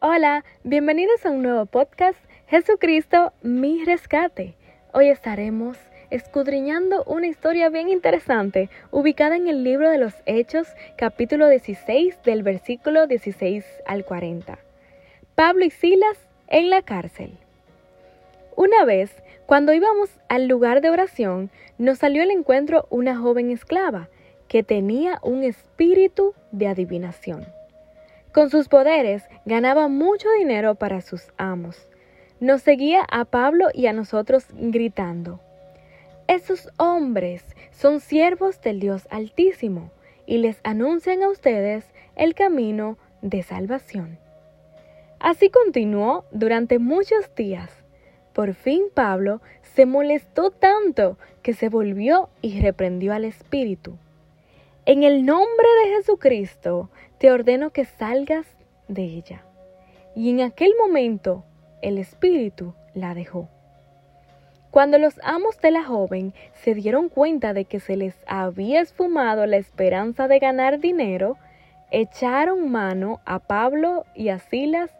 Hola, bienvenidos a un nuevo podcast, Jesucristo, mi rescate. Hoy estaremos escudriñando una historia bien interesante ubicada en el libro de los Hechos, capítulo 16, del versículo 16 al 40. Pablo y Silas en la cárcel. Una vez, cuando íbamos al lugar de oración, nos salió al encuentro una joven esclava que tenía un espíritu de adivinación. Con sus poderes ganaba mucho dinero para sus amos. Nos seguía a Pablo y a nosotros gritando, Esos hombres son siervos del Dios Altísimo y les anuncian a ustedes el camino de salvación. Así continuó durante muchos días. Por fin Pablo se molestó tanto que se volvió y reprendió al espíritu. En el nombre de Jesucristo, te ordeno que salgas de ella. Y en aquel momento el espíritu la dejó. Cuando los amos de la joven se dieron cuenta de que se les había esfumado la esperanza de ganar dinero, echaron mano a Pablo y a Silas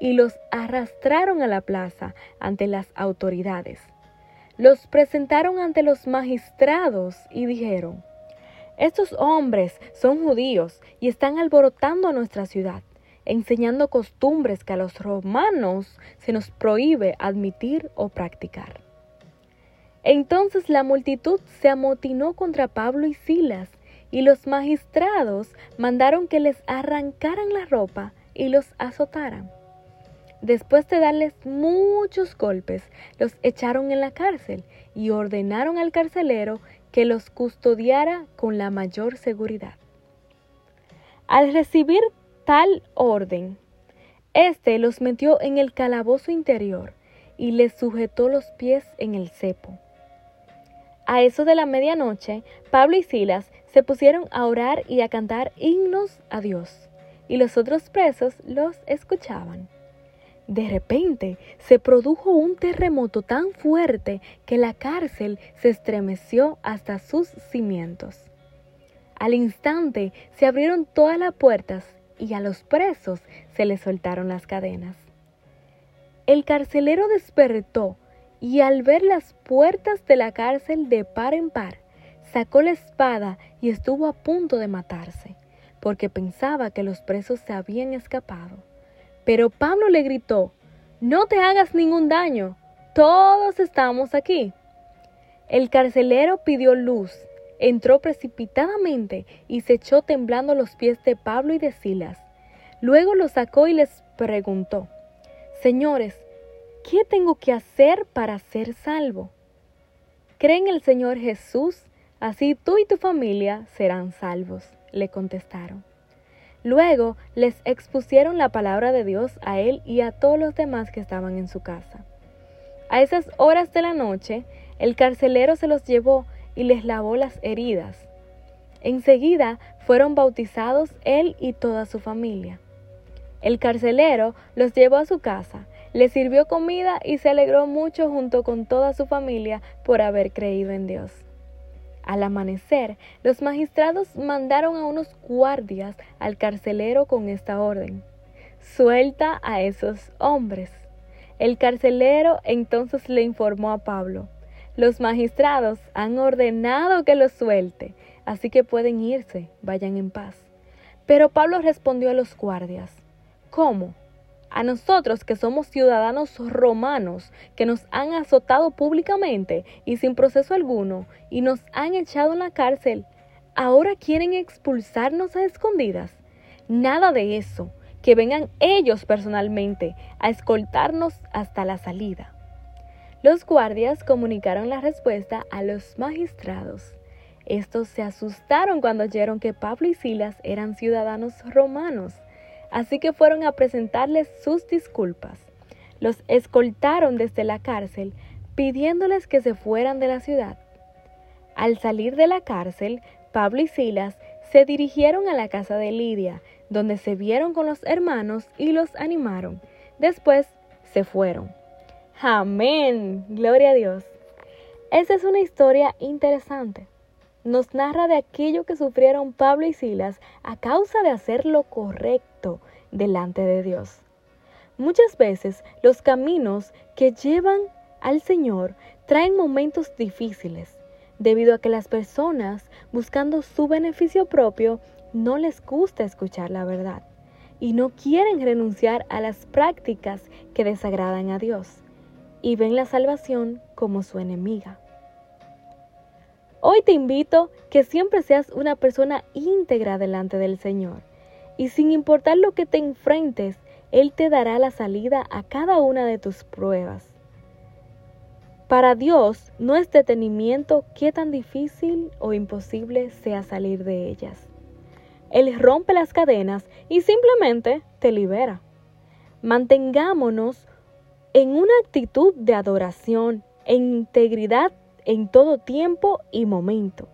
y los arrastraron a la plaza ante las autoridades. Los presentaron ante los magistrados y dijeron, estos hombres son judíos y están alborotando a nuestra ciudad, enseñando costumbres que a los romanos se nos prohíbe admitir o practicar. Entonces la multitud se amotinó contra Pablo y Silas, y los magistrados mandaron que les arrancaran la ropa y los azotaran. Después de darles muchos golpes, los echaron en la cárcel y ordenaron al carcelero que los custodiara con la mayor seguridad. Al recibir tal orden, éste los metió en el calabozo interior y les sujetó los pies en el cepo. A eso de la medianoche, Pablo y Silas se pusieron a orar y a cantar himnos a Dios, y los otros presos los escuchaban. De repente se produjo un terremoto tan fuerte que la cárcel se estremeció hasta sus cimientos. Al instante se abrieron todas las puertas y a los presos se les soltaron las cadenas. El carcelero despertó y al ver las puertas de la cárcel de par en par, sacó la espada y estuvo a punto de matarse, porque pensaba que los presos se habían escapado. Pero Pablo le gritó, no te hagas ningún daño, todos estamos aquí. El carcelero pidió luz, entró precipitadamente y se echó temblando los pies de Pablo y de Silas. Luego los sacó y les preguntó, Señores, ¿qué tengo que hacer para ser salvo? Cree en el Señor Jesús, así tú y tu familia serán salvos, le contestaron. Luego les expusieron la palabra de Dios a él y a todos los demás que estaban en su casa. A esas horas de la noche, el carcelero se los llevó y les lavó las heridas. Enseguida fueron bautizados él y toda su familia. El carcelero los llevó a su casa, les sirvió comida y se alegró mucho junto con toda su familia por haber creído en Dios. Al amanecer, los magistrados mandaron a unos guardias al carcelero con esta orden. Suelta a esos hombres. El carcelero entonces le informó a Pablo. Los magistrados han ordenado que los suelte, así que pueden irse, vayan en paz. Pero Pablo respondió a los guardias, ¿Cómo? A nosotros que somos ciudadanos romanos, que nos han azotado públicamente y sin proceso alguno, y nos han echado en la cárcel, ahora quieren expulsarnos a escondidas. Nada de eso, que vengan ellos personalmente a escoltarnos hasta la salida. Los guardias comunicaron la respuesta a los magistrados. Estos se asustaron cuando oyeron que Pablo y Silas eran ciudadanos romanos así que fueron a presentarles sus disculpas. Los escoltaron desde la cárcel, pidiéndoles que se fueran de la ciudad. Al salir de la cárcel, Pablo y Silas se dirigieron a la casa de Lidia, donde se vieron con los hermanos y los animaron. Después se fueron. Amén. Gloria a Dios. Esa es una historia interesante nos narra de aquello que sufrieron Pablo y Silas a causa de hacer lo correcto delante de Dios. Muchas veces los caminos que llevan al Señor traen momentos difíciles, debido a que las personas, buscando su beneficio propio, no les gusta escuchar la verdad y no quieren renunciar a las prácticas que desagradan a Dios y ven la salvación como su enemiga. Hoy te invito que siempre seas una persona íntegra delante del Señor y sin importar lo que te enfrentes, Él te dará la salida a cada una de tus pruebas. Para Dios no es detenimiento qué tan difícil o imposible sea salir de ellas. Él rompe las cadenas y simplemente te libera. Mantengámonos en una actitud de adoración e integridad en todo tiempo y momento.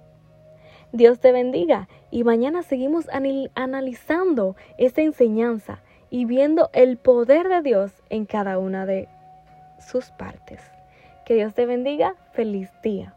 Dios te bendiga y mañana seguimos analizando esta enseñanza y viendo el poder de Dios en cada una de sus partes. Que Dios te bendiga. Feliz día.